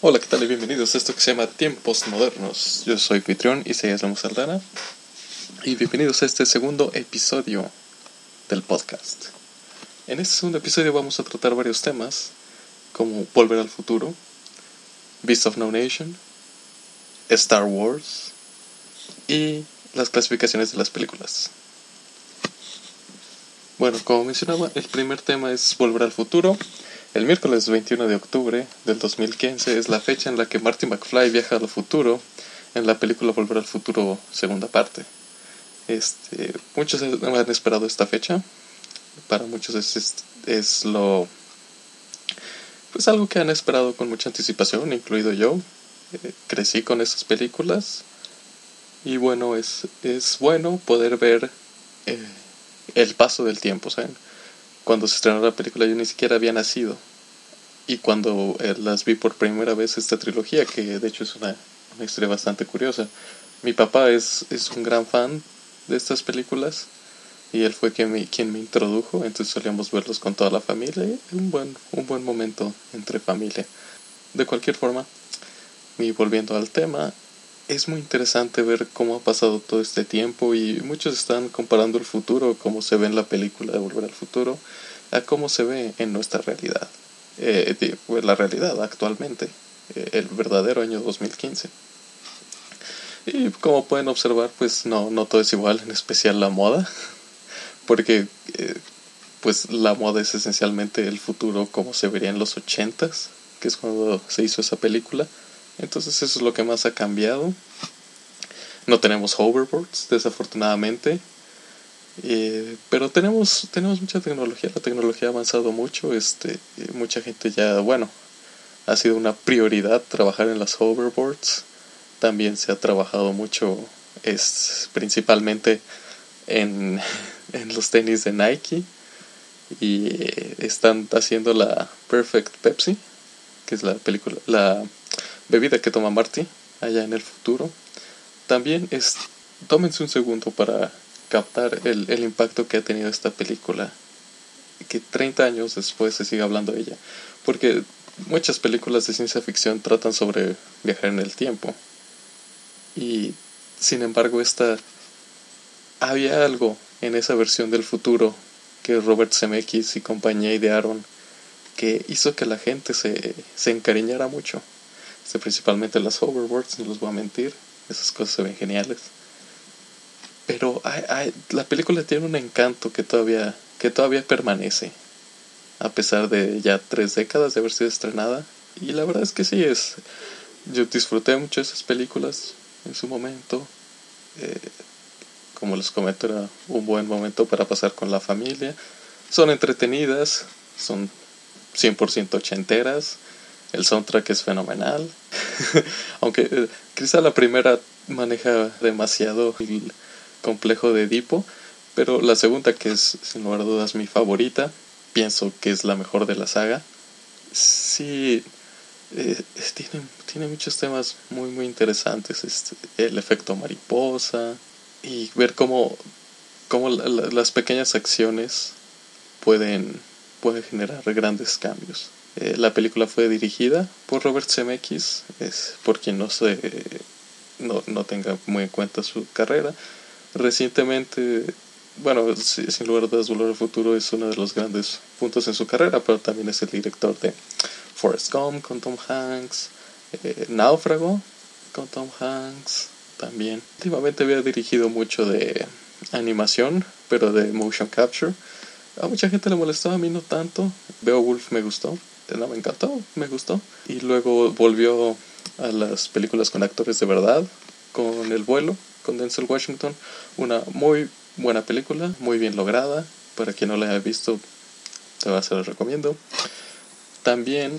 Hola, ¿qué tal? Y bienvenidos a esto que se llama Tiempos Modernos. Yo soy Pitrión y soy Ramos Aldana. Y bienvenidos a este segundo episodio del podcast. En este segundo episodio vamos a tratar varios temas, como Volver al Futuro, Beast of No Nation, Star Wars y las clasificaciones de las películas. Bueno, como mencionaba, el primer tema es Volver al Futuro. El miércoles 21 de octubre del 2015 es la fecha en la que Marty McFly viaja al futuro en la película Volver al Futuro segunda parte. Este, muchos han esperado esta fecha. Para muchos es, es, lo pues algo que han esperado con mucha anticipación, incluido yo. Crecí con esas películas y bueno, es, es bueno poder ver eh, el paso del tiempo, ¿saben? cuando se estrenó la película yo ni siquiera había nacido. Y cuando eh, las vi por primera vez esta trilogía, que de hecho es una, una historia bastante curiosa, mi papá es, es, un gran fan de estas películas y él fue quien me, quien me introdujo, entonces solíamos verlos con toda la familia y un buen, un buen momento entre familia. De cualquier forma, y volviendo al tema, es muy interesante ver cómo ha pasado todo este tiempo y muchos están comparando el futuro, como se ve en la película de Volver al Futuro, a cómo se ve en nuestra realidad, eh, pues, la realidad actualmente, eh, el verdadero año 2015. Y como pueden observar, pues no, no todo es igual, en especial la moda, porque eh, pues la moda es esencialmente el futuro como se vería en los ochentas, que es cuando se hizo esa película entonces eso es lo que más ha cambiado. No tenemos hoverboards, desafortunadamente. Eh, pero tenemos, tenemos mucha tecnología, la tecnología ha avanzado mucho, este, mucha gente ya, bueno, ha sido una prioridad trabajar en las hoverboards. También se ha trabajado mucho, es principalmente en, en los tenis de Nike y eh, están haciendo la Perfect Pepsi, que es la película, la bebida que toma Marty allá en el futuro. También es, tómense un segundo para captar el, el impacto que ha tenido esta película. Que 30 años después se sigue hablando de ella. Porque muchas películas de ciencia ficción tratan sobre viajar en el tiempo. Y sin embargo, esta había algo en esa versión del futuro que Robert Zemeckis y compañía idearon que hizo que la gente se, se encariñara mucho. Este, principalmente las hoverboards, no los voy a mentir, esas cosas se ven geniales. Pero la película tiene un encanto que todavía, que todavía permanece, a pesar de ya tres décadas de haber sido estrenada. Y la verdad es que sí, es, yo disfruté mucho esas películas en su momento. Eh, como les comento, era un buen momento para pasar con la familia. Son entretenidas, son 100% ochenteras el soundtrack es fenomenal. Aunque eh, quizá la primera maneja demasiado el complejo de Edipo. Pero la segunda, que es sin lugar a dudas mi favorita, pienso que es la mejor de la saga. Sí, eh, tiene, tiene muchos temas muy, muy interesantes. Este, el efecto mariposa y ver cómo, cómo las pequeñas acciones pueden, pueden generar grandes cambios. Eh, la película fue dirigida por Robert Zemeckis, es por quien no se no, no tenga muy en cuenta su carrera. Recientemente, bueno, sin lugar a dudas, Volver al Futuro es uno de los grandes puntos en su carrera, pero también es el director de Forrest Gump con Tom Hanks, eh, Náufrago con Tom Hanks también. Últimamente había dirigido mucho de animación, pero de motion capture. A mucha gente le molestó, a mí no tanto. Beowulf me gustó no me encantó, me gustó. Y luego volvió a las películas con actores de verdad, con El vuelo, con Denzel Washington, una muy buena película, muy bien lograda, para quien no la haya visto, se la recomiendo. También,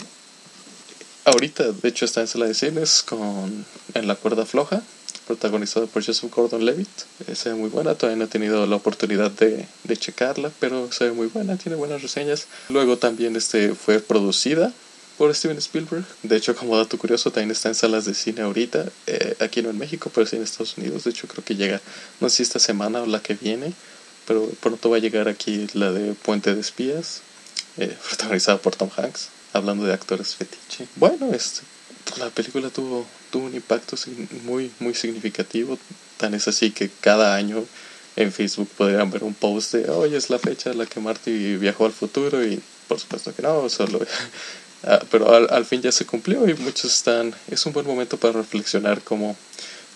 ahorita, de hecho, está en sala de cines con En la cuerda floja, protagonizada por Joseph Gordon-Levitt. Eh, se ve muy buena, todavía no he tenido la oportunidad de, de, checarla, pero se ve muy buena, tiene buenas reseñas. Luego también este, fue producida por Steven Spielberg. De hecho, como dato curioso, también está en salas de cine ahorita. Eh, aquí no en México, pero sí en Estados Unidos. De hecho, creo que llega, no sé si esta semana o la que viene, pero pronto va a llegar aquí la de Puente de Espías, eh, protagonizada por Tom Hanks, hablando de actores fetiche. Bueno, este, la película tuvo, tuvo un impacto muy, muy significativo. Tan es así que cada año en Facebook podrían ver un post de hoy es la fecha en la que Marty viajó al futuro y por supuesto que no, solo ah, pero al, fin ya se cumplió y muchos están es un buen momento para reflexionar cómo,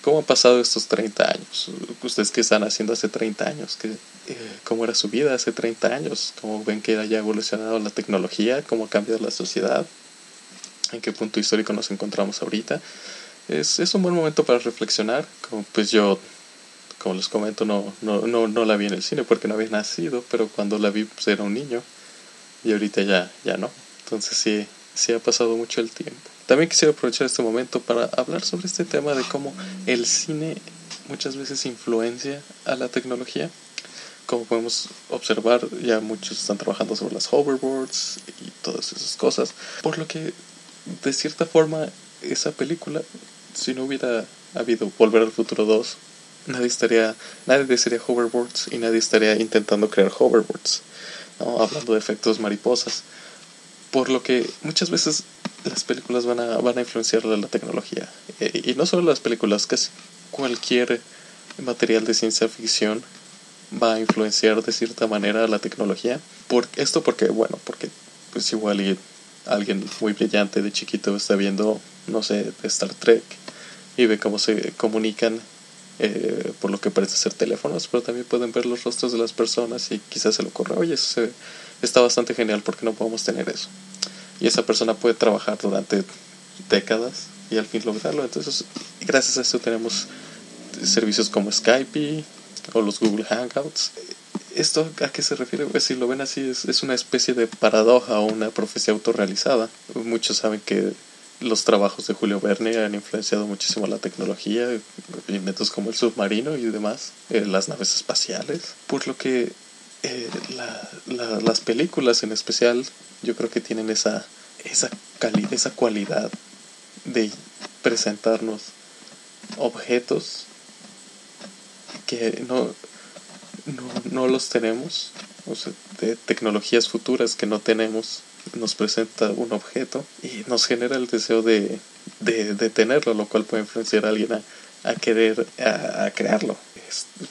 cómo han pasado estos 30 años ustedes qué están haciendo hace 30 años ¿Qué, eh, cómo era su vida hace 30 años cómo ven que haya evolucionado la tecnología cómo ha cambiado la sociedad en qué punto histórico nos encontramos ahorita es, es un buen momento para reflexionar como pues yo como les comento, no, no, no, no la vi en el cine porque no había nacido, pero cuando la vi pues era un niño y ahorita ya, ya no. Entonces sí, sí ha pasado mucho el tiempo. También quisiera aprovechar este momento para hablar sobre este tema de cómo el cine muchas veces influencia a la tecnología. Como podemos observar, ya muchos están trabajando sobre las hoverboards y todas esas cosas. Por lo que, de cierta forma, esa película, si no hubiera habido Volver al Futuro 2, nadie estaría, nadie desearía hoverboards y nadie estaría intentando crear hoverboards, ¿no? hablando de efectos mariposas. Por lo que muchas veces las películas van a, van a influenciar la tecnología. Eh, y no solo las películas, casi cualquier material de ciencia ficción va a influenciar de cierta manera la tecnología. Por, esto porque, bueno, porque pues igual y alguien muy brillante de chiquito está viendo, no sé, Star Trek y ve cómo se comunican eh, por lo que parece ser teléfonos, pero también pueden ver los rostros de las personas y quizás se le ocurra, oye, eso está bastante genial, porque no podemos tener eso? Y esa persona puede trabajar durante décadas y al fin lograrlo. Entonces, gracias a eso tenemos servicios como Skype o los Google Hangouts. ¿Esto a qué se refiere? Pues si lo ven así, es, es una especie de paradoja o una profecía autorrealizada. Muchos saben que los trabajos de Julio Verne han influenciado muchísimo la tecnología, inventos como el submarino y demás, eh, las naves espaciales, por lo que eh, las películas en especial yo creo que tienen esa, esa, esa cualidad de presentarnos objetos que no, no, no los tenemos, o sea, de tecnologías futuras que no tenemos nos presenta un objeto y nos genera el deseo de, de, tenerlo, lo cual puede influenciar a alguien a, querer a, crearlo.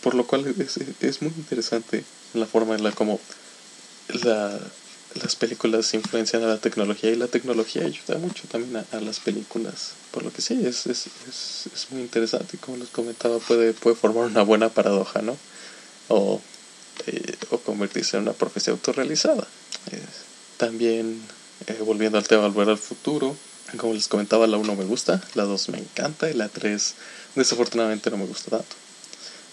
por lo cual es, es, muy interesante la forma en la como la, las películas influencian a la tecnología y la tecnología ayuda mucho también a, las películas. Por lo que sí, es, es, es, muy interesante como les comentaba puede, puede formar una buena paradoja, ¿no? O, eh, o convertirse en una profecía autorrealizada. También, eh, volviendo al tema Volver al Futuro, como les comentaba, la 1 me gusta, la 2 me encanta y la 3 desafortunadamente no me gusta tanto.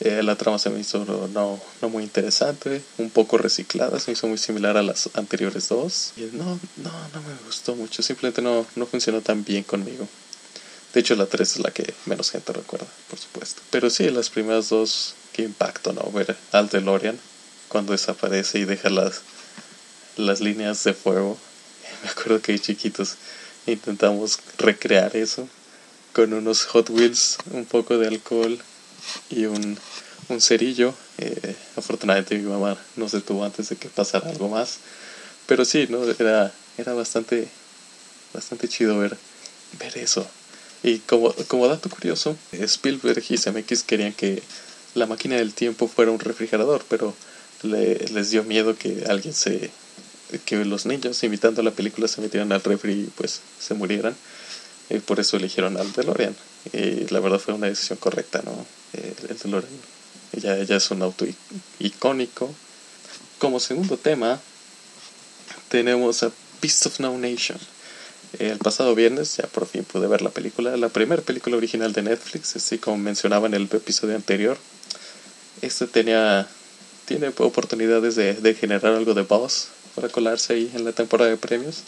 Eh, la trama se me hizo no, no muy interesante, un poco reciclada, se me hizo muy similar a las anteriores dos. No, no, no me gustó mucho, simplemente no, no funcionó tan bien conmigo. De hecho, la 3 es la que menos gente recuerda, por supuesto. Pero sí, las primeras dos, qué impacto, ¿no? Ver al DeLorean cuando desaparece y deja las, las líneas de fuego. Me acuerdo que chiquitos intentamos recrear eso con unos Hot Wheels, un poco de alcohol y un, un cerillo. Eh, afortunadamente mi mamá nos detuvo antes de que pasara algo más. Pero sí, ¿no? Era, era bastante, bastante chido ver, ver eso. Y como, como dato curioso, Spielberg y CMX querían que la máquina del tiempo fuera un refrigerador, pero le, les dio miedo que alguien se que los niños invitando a la película se metieran al refri y pues se murieran. Y por eso eligieron al DeLorean. Y la verdad fue una decisión correcta, ¿no? el DeLorean ya, ya es un auto icónico. Como segundo tema, tenemos a Beast of No Nation. El pasado viernes ya por fin pude ver la película, la primera película original de Netflix, así como mencionaba en el episodio anterior. Este tenía, tiene oportunidades de, de generar algo de voz para colarse ahí en la temporada de premios.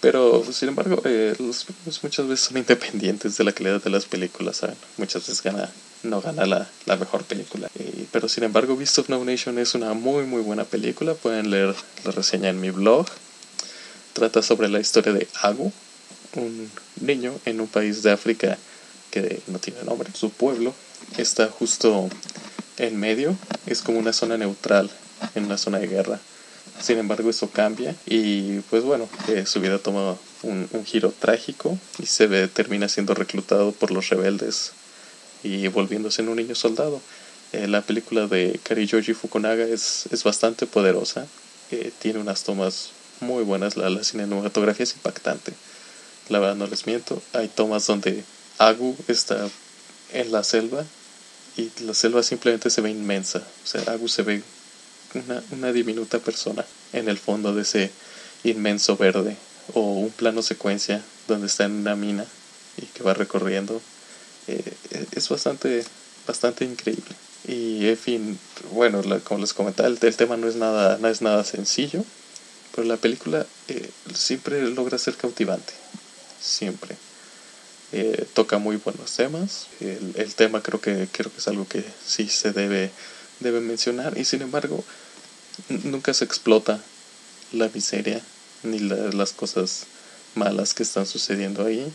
Pero, sin embargo, eh, los premios muchas veces son independientes de la calidad de las películas, ¿saben? Muchas veces gana, no gana la, la mejor película. Eh, pero, sin embargo, Beast of No Nation es una muy, muy buena película. Pueden leer la reseña en mi blog. trata sobre la historia de Agu, un niño en un país de África que no tiene nombre. Su pueblo está justo en medio, es como una zona neutral en una zona de guerra. Sin embargo, eso cambia y pues bueno, eh, su vida toma un, giro trágico y se ve, termina siendo reclutado por los rebeldes y volviéndose en un niño soldado. Eh, la película de Karijoji Fukunaga es, es bastante poderosa, eh, tiene unas tomas muy buenas, la, la cinematografía es impactante. La verdad no les miento, hay tomas donde Agu está en la selva y la selva simplemente se ve inmensa. O sea, Agu se ve una, una diminuta persona en el fondo de ese inmenso verde o un plano secuencia donde está en una mina y que va recorriendo. Eh, es bastante, bastante increíble. Y en fin, bueno, como les comentaba, el, tema no es, nada, no es nada sencillo, pero la película eh, siempre logra ser cautivante. Siempre. Eh, toca muy buenos temas. El, el, tema creo que, creo que es algo que sí se debe, debe mencionar. Y sin embargo, nunca se explota la miseria ni las cosas malas que están sucediendo ahí.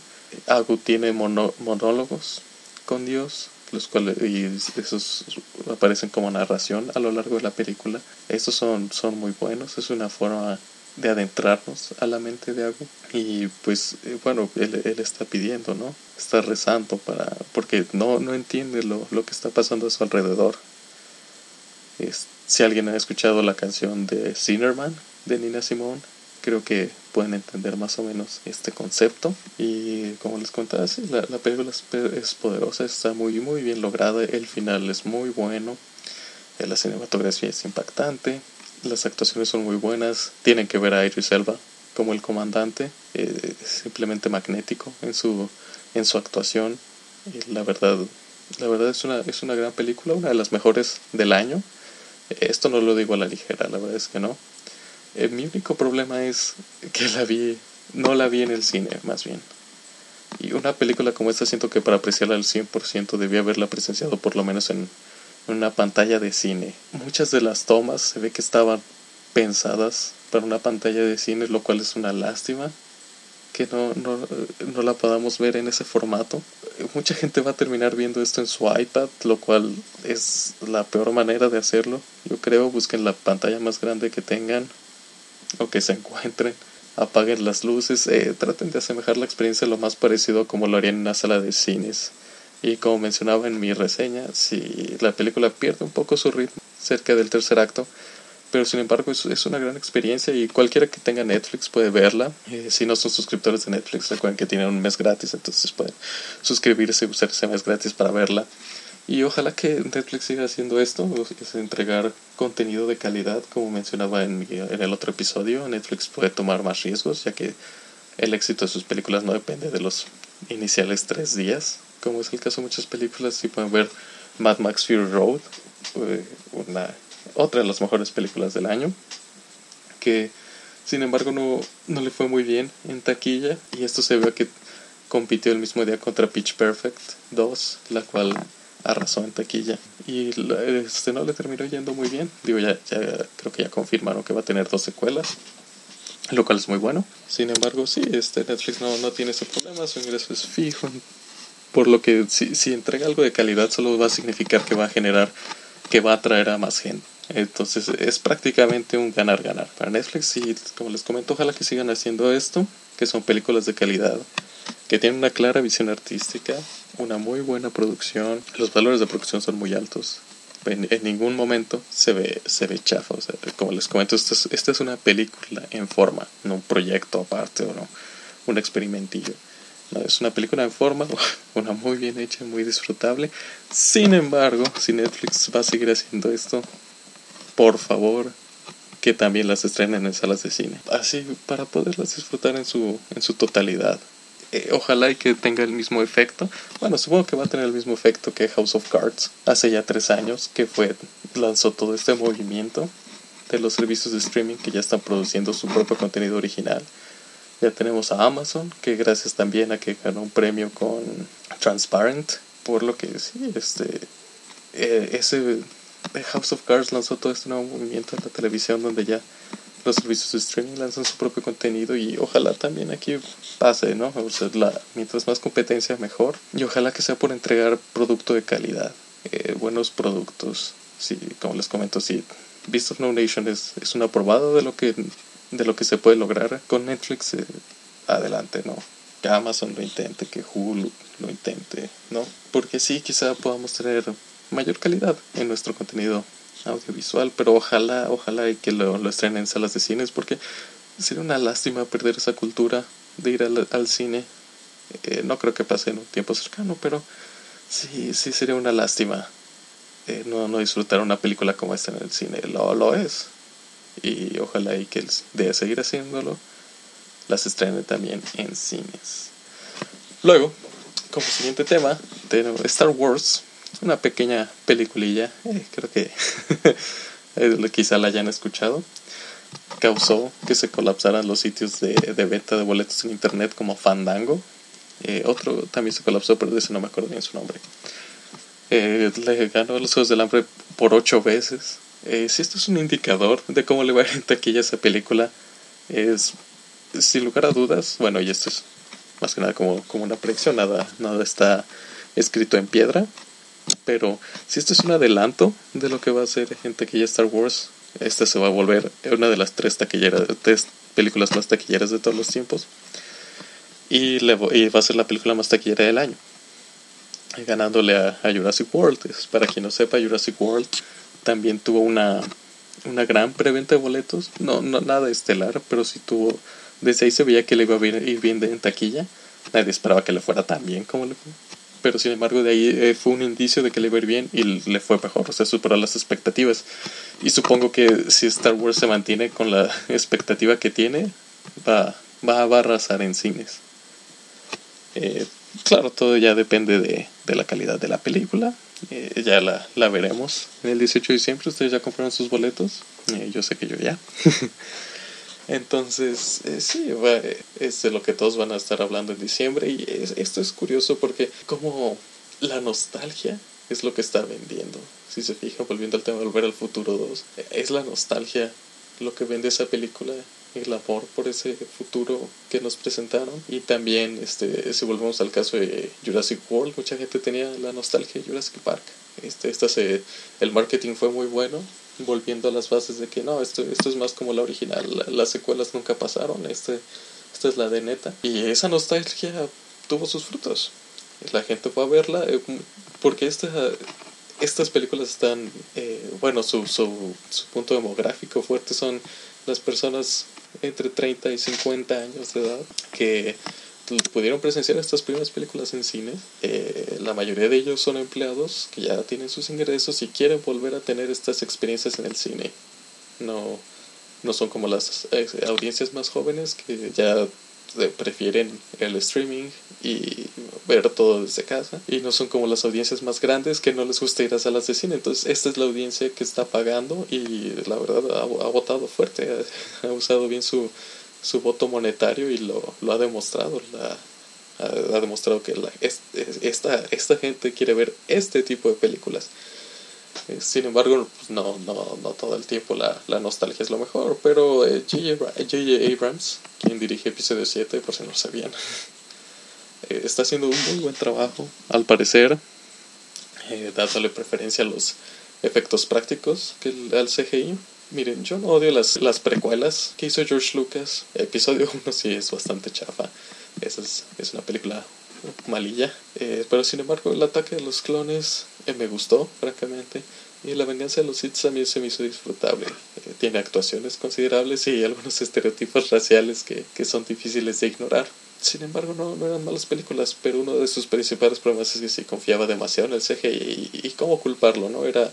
Agu tiene monólogos con Dios, los cuales y esos aparecen como narración a lo largo de la película. Estos son, son muy buenos, es una forma de adentrarnos a la mente de Agu y pues eh, bueno él, él, está pidiendo no está rezando para porque no no entiende lo, lo que está pasando a su alrededor es, si alguien ha escuchado la canción de Sinnerman de Nina Simone creo que pueden entender más o menos este concepto. Y como les contaba, la, película es, poderosa, está muy, muy bien lograda, el final es muy bueno, eh, la cinematografía es impactante, las actuaciones son muy buenas, tienen que ver a Idris Elba como el comandante, eh, simplemente magnético en su, en su actuación. Y la verdad, la verdad es una, es una gran película, una de las mejores del año. Esto no lo digo a la ligera, la verdad es que no. Eh, mi único problema es que la vi, no la vi en el cine, más bien. Y una película como esta siento que para apreciarla al 100% debía haberla presenciado por lo menos en, una pantalla de cine. Muchas de las tomas se ve que estaban pensadas para una pantalla de cine, lo cual es una lástima que no, no, no, la podamos ver en ese formato. Mucha gente va a terminar viendo esto en su iPad, lo cual es la peor manera de hacerlo. Yo creo, busquen la pantalla más grande que tengan, o que se encuentren, apaguen las luces, eh, traten de asemejar la experiencia lo más parecido como lo harían en una sala de cines. Y como mencionaba en mi reseña, si la película pierde un poco su ritmo cerca del tercer acto, pero sin embargo es, es una gran experiencia y cualquiera que tenga Netflix puede verla. Eh, si no son suscriptores de Netflix, recuerden que tienen un mes gratis, entonces pueden suscribirse y usar ese mes gratis para verla. Y ojalá que Netflix siga haciendo esto, es entregar contenido de calidad, como mencionaba en, en el otro episodio. Netflix puede tomar más riesgos, ya que el éxito de sus películas no depende de los iniciales tres días, como es el caso de muchas películas. Si pueden ver Mad Max Fury Road, eh, una, otra de las mejores películas del año, que sin embargo no, no le fue muy bien en taquilla, y esto se ve que compitió el mismo día contra Pitch Perfect 2, la cual arrasó en taquilla. Y este no le terminó yendo muy bien. Digo, ya, ya creo que ya confirmaron que va a tener dos secuelas. Lo cual es muy bueno. Sin embargo, sí, este Netflix no, no tiene ese problema, su ingreso es fijo. Por lo que si, si entrega algo de calidad solo va a significar que va a generar, que va a atraer a más gente. Entonces es prácticamente un ganar-ganar para Netflix y como les comento, ojalá que sigan haciendo esto, que son películas de calidad, que tienen una clara visión artística, una muy buena producción. Los valores de producción son muy altos. En, ningún momento se ve, se ve chafa. O sea, como les comento, esta es, esta es una película en forma, no un proyecto aparte o no, un experimentillo. Es una película en forma, una muy bien hecha, muy disfrutable. Sin embargo, si Netflix va a seguir haciendo esto, por favor, que también las estrenen en salas de cine. Así, para poderlas disfrutar en su, en su totalidad. Eh, ojalá y que tenga el mismo efecto. Bueno, supongo que va a tener el mismo efecto que House of Cards hace ya tres años, que fue lanzó todo este movimiento de los servicios de streaming que ya están produciendo su propio contenido original. Ya tenemos a Amazon, que gracias también a que ganó un premio con Transparent, por lo que sí, este, eh, ese House of Cards lanzó todo este nuevo movimiento en la televisión donde ya los servicios de streaming lanzan su propio contenido y ojalá también aquí pase, ¿no? O sea, mientras más competencia mejor y ojalá que sea por entregar producto de calidad, eh, buenos productos. Sí, como les comento, sí, Beast of No Nation es, es un aprobado de lo que de lo que se puede lograr con Netflix eh, adelante, ¿no? Que Amazon lo intente, que Hulu lo intente, ¿no? Porque sí, quizá podamos tener mayor calidad en nuestro contenido audiovisual, pero ojalá, ojalá y que lo, lo estrenen en salas de cines, porque sería una lástima perder esa cultura de ir al, cine. Eh, no creo que pase en un tiempo cercano, pero sí, sí sería una lástima eh, no, no disfrutar una película como esta en el cine. Lo, lo es. Y ojalá y que de seguir haciéndolo, las estrene también en cines. Luego, como siguiente tema, tenemos Star Wars, una pequeña peliculilla, eh, creo que quizá la hayan escuchado, causó que se colapsaran los sitios de, de venta de boletos en internet como Fandango. Eh, otro también se colapsó, pero de ese no me acuerdo bien su nombre. Eh, le ganó los Juegos del Hambre por ocho veces. Eh, si esto es un indicador de cómo le va a ir en taquilla esa película, es sin lugar a dudas, bueno, y esto es más que nada como, como una predicción, nada, nada está escrito en piedra, pero si esto es un adelanto de lo que va a ser en taquilla Star Wars, esta se va a volver una de las tres taquilleras, tres películas más taquilleras de todos los tiempos. Y, le, y va a ser la película más taquillera del año ganándole a, Jurassic World. Para quien no sepa, Jurassic World también tuvo una, una gran preventa de boletos. No, no nada estelar, pero sí tuvo. Desde ahí se veía que le iba a ir bien en taquilla. Nadie esperaba que le fuera tan bien como le fue. Pero sin embargo, de ahí eh, fue un indicio de que le iba a ir bien y le fue mejor. O sea, superó las expectativas. Y supongo que si Star Wars se mantiene con la expectativa que tiene, va, va, a arrasar en cines. Eh, claro, todo ya depende de, de la calidad de la película. Eh, ya la, la, veremos en el 18 de diciembre. Ustedes ya compraron sus boletos. Eh, yo sé que yo ya. Entonces, eh, sí, es de lo que todos van a estar hablando en diciembre. Y esto es curioso porque como la nostalgia es lo que está vendiendo. Si se fija, volviendo al tema de Volver al Futuro 2, es la nostalgia lo que vende esa película el amor por ese futuro que nos presentaron. Y también este si volvemos al caso de Jurassic World mucha gente tenía la nostalgia de Jurassic Park. Este esta se el marketing fue muy bueno volviendo a las bases de que no esto esto es más como la original las secuelas nunca pasaron este esta es la de neta. Y esa nostalgia tuvo sus frutos. La gente fue a verla eh, porque esta estas películas están, eh, bueno, su, su, su punto demográfico fuerte son las personas entre 30 y 50 años de edad que pudieron presenciar estas primeras películas en cine. Eh, la mayoría de ellos son empleados que ya tienen sus ingresos y quieren volver a tener estas experiencias en el cine. No, no son como las eh, audiencias más jóvenes que ya prefieren el streaming y ver todo desde casa. Y no son como las audiencias más grandes que no les gusta ir a salas de cine. Entonces esta es la audiencia que está pagando y la verdad ha, votado fuerte. Ha, usado bien su, su voto monetario y lo, lo ha demostrado. La, ha, demostrado que la, esta, esta gente quiere ver este tipo de películas eh, sin embargo, pues, no, no, no todo el tiempo la, la nostalgia es lo mejor, pero J.J. Eh, Abrams, quien dirige episodio 7, por si no sabían, eh, está haciendo un muy buen trabajo, al parecer, dándole preferencia a los efectos prácticos que al CGI. Miren, yo no odio las, las precuelas que hizo George Lucas. Episodio 1 sí es bastante chafa. Es, es una película malilla. Eh, pero sin embargo, el ataque de los clones eh, me gustó, francamente. Y la venganza de los Sith también se me hizo disfrutable. Eh, tiene actuaciones considerables y algunos estereotipos raciales que, que son difíciles de ignorar. Sin embargo, no, no, eran malas películas, pero uno de sus principales problemas es que se confiaba demasiado en el CGI y, cómo culparlo, ¿no? Era,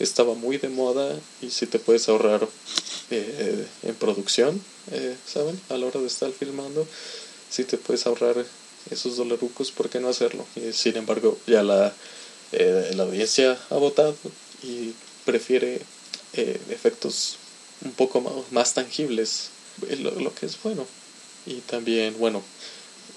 estaba muy de moda y si te puedes ahorrar en producción, ¿saben? A la hora de estar filmando, si te puedes ahorrar esos dolarucos, ¿por qué no hacerlo? Y, sin embargo, ya la, eh, la audiencia ha votado y prefiere eh, efectos un poco más, más tangibles, eh, lo, lo, que es bueno. Y también, bueno,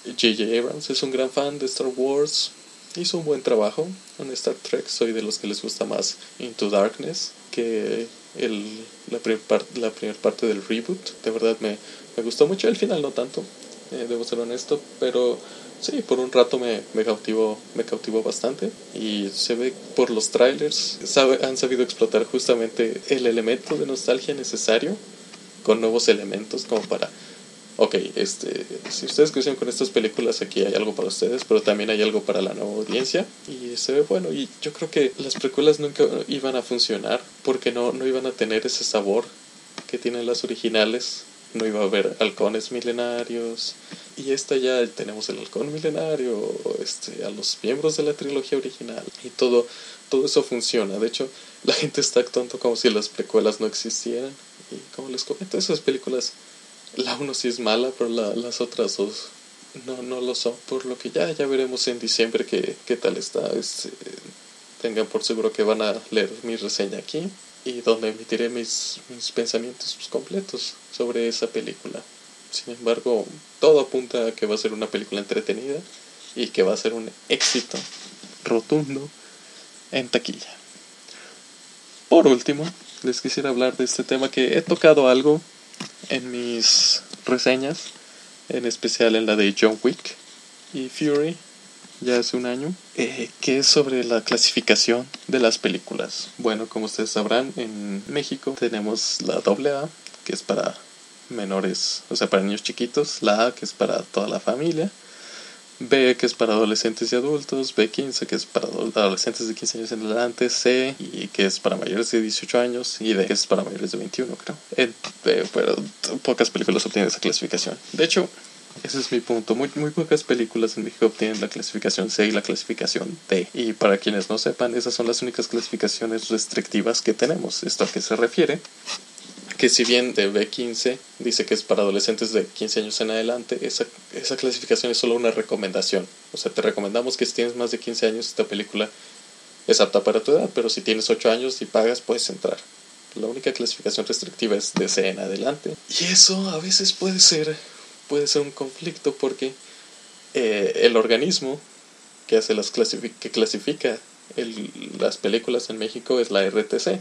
J.J. Abrams es un gran fan de Star Wars. hizo un buen trabajo en Star Trek. Soy de los que les gusta más Into Darkness que el, la primera la primer parte del reboot. De verdad me, me gustó mucho. El final no tanto, eh, debo ser honesto, pero sí, por un rato me, me, cautivó, me cautivó bastante. Y se ve por los trailers, sabe, han sabido explotar justamente el elemento de nostalgia necesario con nuevos elementos como para ok, este, si ustedes crecieron con estas películas, aquí hay algo para ustedes, pero también hay algo para la nueva audiencia. Y se ve bueno, y yo creo que las precuelas nunca iban a funcionar porque no, no iban a tener ese sabor que tienen las originales. No iba a haber halcones milenarios. Y esta ya tenemos el halcón milenario, este, a los miembros de la trilogía original. Y todo, todo eso funciona. De hecho, la gente está actuando como si las precuelas no existieran. Y como les comento, esas películas la 1 sí es mala, pero las otras dos no, no lo son. Por lo que ya, ya veremos en diciembre qué, qué tal está. Este, tengan por seguro que van a leer mi reseña aquí y donde emitiré mis, mis pensamientos completos sobre esa película. Sin embargo, todo apunta a que va a ser una película entretenida y que va a ser un éxito rotundo en taquilla. Por último, les quisiera hablar de este tema que he tocado algo en mis reseñas, en especial en la de John Wick y Fury, ya hace un año, eh, que es sobre la clasificación de las películas. Bueno, como ustedes sabrán, en México tenemos la AA, que es para menores, o sea, para niños chiquitos, la A, que es para toda la familia, B que es para adolescentes y adultos, B15 que es para adolescentes de 15 años en adelante, C y que es para mayores de 18 años y D que es para mayores de 21 creo. pero pocas películas obtienen esa clasificación. De hecho, ese es mi punto. Muy, muy pocas películas en México obtienen la clasificación C y la clasificación D. Y para quienes no sepan, esas son las únicas clasificaciones restrictivas que tenemos. ¿Esto a qué se refiere? que si bien de B15 dice que es para adolescentes de 15 años en adelante, esa, esa clasificación es solo una recomendación. O sea, te recomendamos que si tienes más de 15 años esta película es apta para tu edad, pero si tienes 8 años y pagas puedes entrar. La única clasificación restrictiva es de C en adelante. Y eso a veces puede ser, puede ser un conflicto porque eh, el organismo que, hace las que clasifica las películas en México es la RTC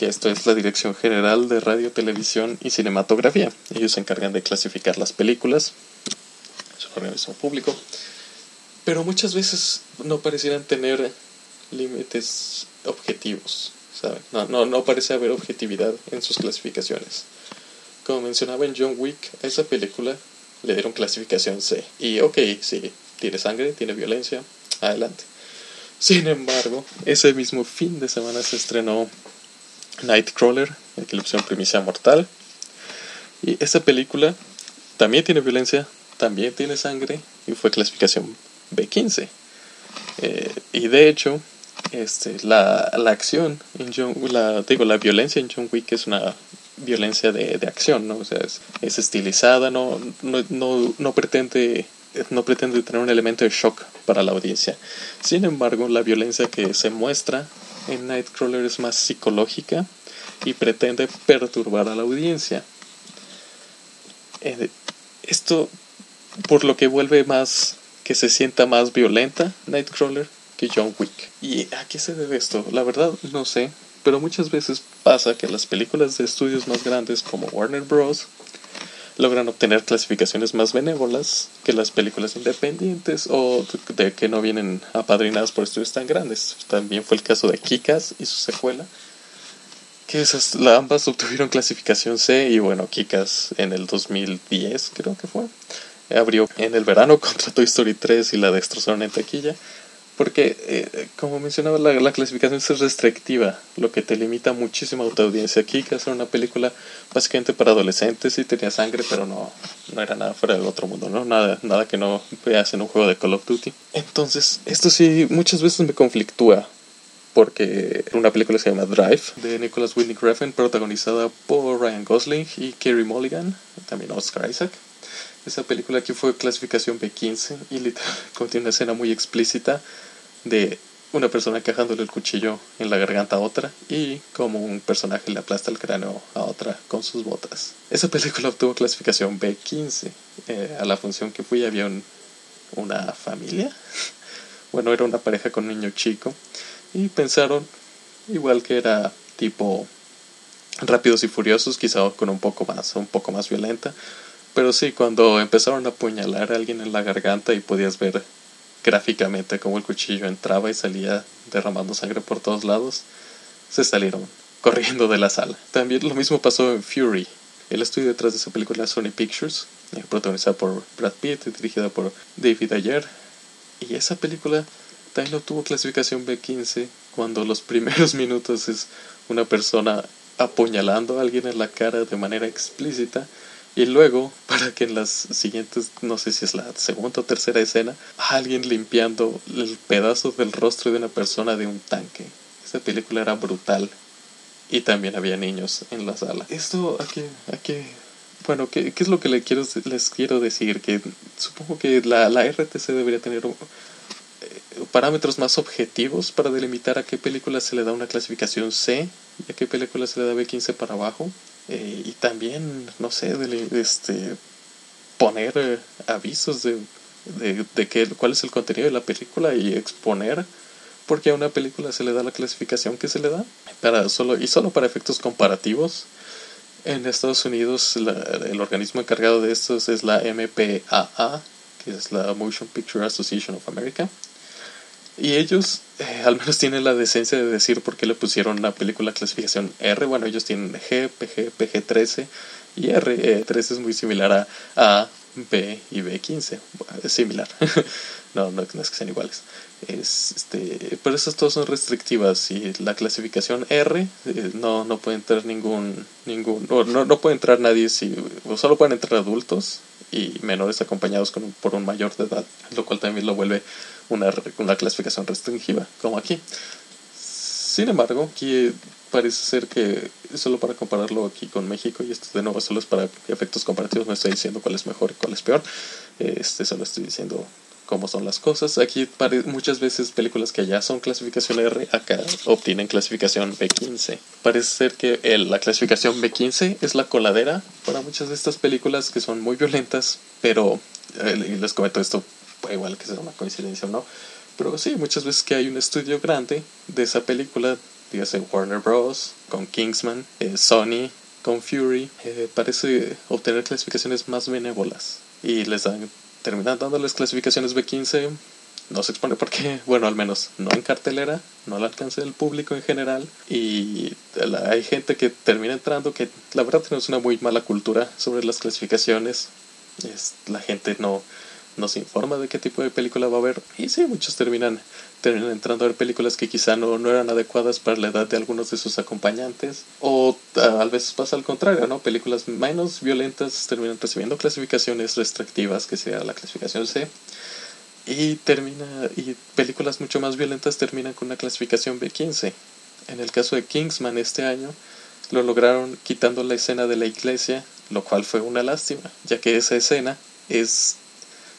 que esto es la Dirección General de Radio, Televisión y Cinematografía. Ellos se encargan de clasificar las películas, es un organismo público, pero muchas veces no parecieran tener límites objetivos, ¿saben? No, no, no parece haber objetividad en sus clasificaciones. Como mencionaba en John Wick, a esa película le dieron clasificación C. Y ok, sí, tiene sangre, tiene violencia, adelante. Sin embargo, ese mismo fin de semana se estrenó Nightcrawler, pusieron Primicia Mortal. Y esta película también tiene violencia, también tiene sangre y fue clasificación B15. Eh, y de hecho, este, la, la acción en John, la, digo, la violencia en John Wick es una violencia de, de acción, ¿no? O sea, es, es estilizada, no, no, no, no pretende no pretende tener un elemento de shock para la audiencia. Sin embargo, la violencia que se muestra en Nightcrawler es más psicológica y pretende perturbar a la audiencia. Eh, esto por lo que vuelve más que se sienta más violenta Nightcrawler que John Wick. ¿Y a qué se debe esto? La verdad no sé, pero muchas veces pasa que las películas de estudios más grandes como Warner Bros logran obtener clasificaciones más benévolas que las películas independientes o de que no vienen apadrinadas por estudios tan grandes. También fue el caso de Kikas y su secuela, que esas ambas obtuvieron clasificación C y bueno, Kikas en el 2010 creo que fue. Abrió en el verano contra Toy Story 3 y la destrozaron en taquilla. Porque, eh, como mencionaba, la, clasificación es restrictiva, lo que te limita muchísimo a tu audiencia. Aquí, que hacer una película básicamente para adolescentes, y tenía sangre, pero no, no era nada fuera del otro mundo, ¿no? Nada, nada que no veas en un juego de Call of Duty. Entonces, esto sí muchas veces me conflictúa, porque una película se llama Drive, de Nicholas Winding Refn, protagonizada por Ryan Gosling y Kerry Mulligan, también Oscar Isaac. Esa película aquí fue clasificación B15 y contiene una escena muy explícita de una persona quejándole el cuchillo en la garganta a otra y como un personaje le aplasta el cráneo a otra con sus botas. Esa película obtuvo clasificación B15. Eh, a la función que fui había una familia, bueno, era una pareja con un niño chico y pensaron igual que era tipo Rápidos y Furiosos, quizá con un poco más, un poco más violenta. Pero sí, cuando empezaron a apuñalar a alguien en la garganta y podías ver gráficamente cómo el cuchillo entraba y salía derramando sangre por todos lados, se salieron corriendo de la sala. También lo mismo pasó en Fury. El estudio detrás de esa película Sony Pictures, eh, protagonizada por Brad Pitt y dirigida por David Ayer. Y esa película también no tuvo clasificación B15 cuando los primeros minutos es una persona apuñalando a alguien en la cara de manera explícita y luego para que en las siguientes no sé si es la segunda o tercera escena alguien limpiando el pedazo del rostro de una persona de un tanque. Esta película era brutal. Y también había niños en la sala. Esto aquí aquí bueno ¿qué, qué es lo que les quiero, les quiero decir que supongo que la, la RTC debería tener parámetros más objetivos para delimitar a qué película se le da una clasificación C y a qué película se le da B15 para abajo. Eh, y también, no sé, de, este, poner eh, avisos de, de, de que, cuál es el contenido de la película y exponer por qué a una película se le da la clasificación que se le da. Para solo, y solo para efectos comparativos. En Estados Unidos el organismo encargado de estos es la MPAA, que es la Motion Picture Association of America. Y ellos eh, al menos tienen la decencia de decir por qué le pusieron una película clasificación R. Bueno, ellos tienen G, PG, PG13 y R. 13 es muy similar a A, B y B15. es similar. no, no, es que sean iguales. Es, este, pero esas todas son restrictivas y la clasificación R eh, no, no puede entrar ningún, ningún no, no puede entrar nadie si, o solo pueden entrar adultos y menores acompañados con, por un mayor de edad, lo cual también lo vuelve una, una clasificación restringida, como aquí. Sin embargo, aquí parece ser que, solo para compararlo aquí con México, y esto de nuevo solo es para efectos comparativos, no estoy diciendo cuál es mejor y cuál es peor, este solo estoy diciendo cómo son las cosas. Aquí muchas veces películas que allá son clasificación R, acá obtienen clasificación B15. Parece ser que la clasificación B15 es la coladera para muchas de estas películas que son muy violentas, pero eh, les comento esto igual que sea una coincidencia o no. Pero sí, muchas veces que hay un estudio grande de esa película, dígase Warner Bros., con Kingsman, eh, Sony, con Fury, eh, parece obtener clasificaciones más benévolas. Y les dan, terminan dándoles clasificaciones B15. No se expone porque, bueno, al menos no en cartelera, no al alcance del público en general. Y hay gente que termina entrando que la verdad tenemos una muy mala cultura sobre las clasificaciones. Es, la gente no, nos informa de qué tipo de película va a haber. Y sí, muchos terminan, entrando a ver películas que quizá no, no eran adecuadas para la edad de algunos de sus acompañantes. O a veces pasa al contrario, ¿no? Películas menos violentas terminan recibiendo clasificaciones restrictivas, que sea la clasificación C. Y, termina, y películas mucho más violentas terminan con una clasificación B15. En el caso de Kingsman este año, lo lograron quitando la escena de la iglesia, lo cual fue una lástima, ya que esa escena es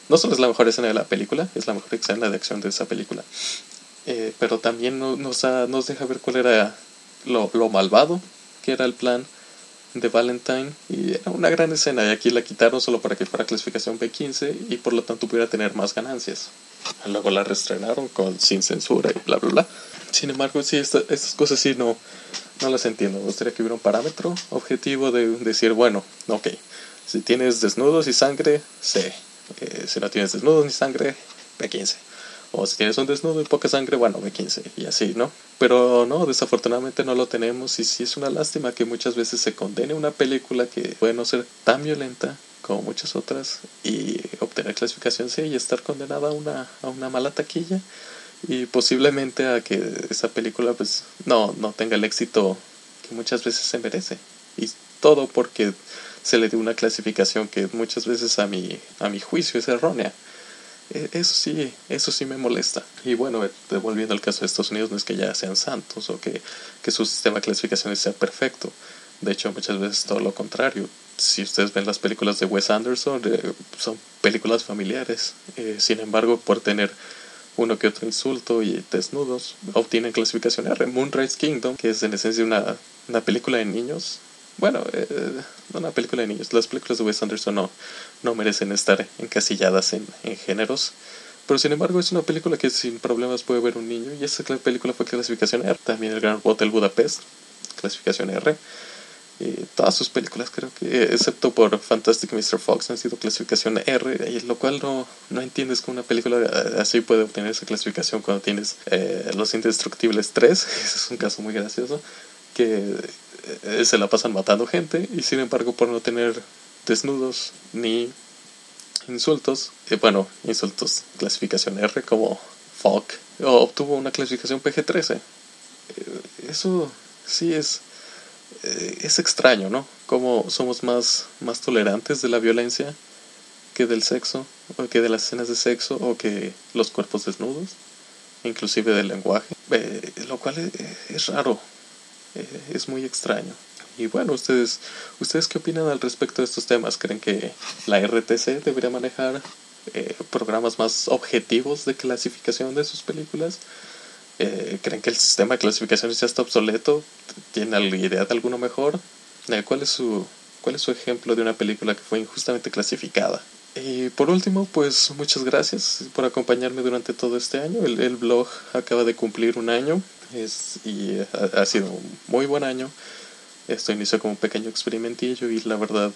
no solo es la mejor escena de la película, es la mejor escena de acción de esa película, eh, pero también nos, nos deja ver cuál era lo, lo malvado que era el plan de Valentine y era una gran escena y aquí la quitaron solo para que fuera clasificación B15 y por lo tanto pudiera tener más ganancias. Luego la reestrenaron con sin censura y bla bla bla. Sin embargo, sí, estas cosas sí no, no las entiendo. Me gustaría que hubiera un parámetro objetivo de decir, bueno, ok, si tienes desnudos y sangre, C si no tienes desnudo ni sangre, B15. O si tienes un desnudo y poca sangre, bueno, B15 y así, ¿no? Pero no, desafortunadamente no lo tenemos y sí es una lástima que muchas veces se condene una película que puede no ser tan violenta como muchas otras y obtener clasificación C y estar condenada a una, a una mala taquilla y posiblemente a que esa película pues no, no tenga el éxito que muchas veces se merece. Y todo porque se le dio una clasificación que muchas veces a mi, a mi juicio es errónea. E, eso sí, eso sí me molesta. Y bueno, devolviendo al caso de Estados Unidos, no es que ya sean santos o que, que su sistema de clasificaciones sea perfecto. De hecho, muchas veces todo lo contrario. Si ustedes ven las películas de Wes Anderson, eh, son películas familiares. Eh, sin embargo, por tener uno que otro insulto y desnudos, obtienen clasificación R. Moonrise Kingdom, que es en esencia una, una película de niños, bueno, eh, una película de niños. Las películas de Wes Anderson no, no merecen estar encasilladas en, en géneros. Pero sin embargo es una película que sin problemas puede ver un niño y esa película fue clasificación R. También el Gran Hotel Budapest, clasificación R. Y todas sus películas creo que, excepto por Fantastic Mr. Fox, han sido clasificación R, y lo cual no, no entiendes que una película así puede obtener esa clasificación cuando tienes eh, Los Indestructibles 3, ese es un caso muy gracioso, que eh, se la pasan matando gente y sin embargo por no tener desnudos ni insultos, eh, bueno, insultos clasificación R como fuck, obtuvo una clasificación PG-13. eso sí es eh, es extraño, ¿no? Como somos más, más tolerantes de la violencia que del sexo, o que de las escenas de sexo, o que los cuerpos desnudos, inclusive del lenguaje, eh, lo cual es, raro, eh, es muy extraño. Y bueno, ustedes, ¿ustedes qué opinan al respecto de estos temas? ¿Creen que la RTC debería manejar programas más objetivos de clasificación de sus películas? Eh, ¿Creen que el sistema de clasificación ya está obsoleto? ¿Tienen idea de alguno mejor? Eh, ¿Cuál es, su, ¿Cuál es su ejemplo de una película que fue injustamente clasificada? Y por último, pues muchas gracias por acompañarme durante todo este año. El, el blog acaba de cumplir un año es, y ha, sido un muy buen año. Esto inició como un pequeño experimentillo y la verdad,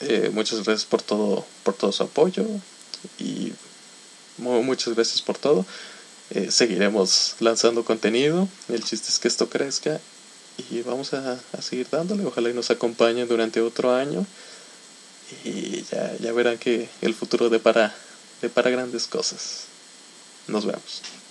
eh, muchas gracias por todo, por todo su apoyo y muchas gracias por todo. Eh, seguiremos lanzando contenido. El chiste es que esto crezca y vamos a, seguir dándole. Ojalá y nos acompañen durante otro año y ya, ya verán que el futuro depara, depara grandes cosas. Nos vemos.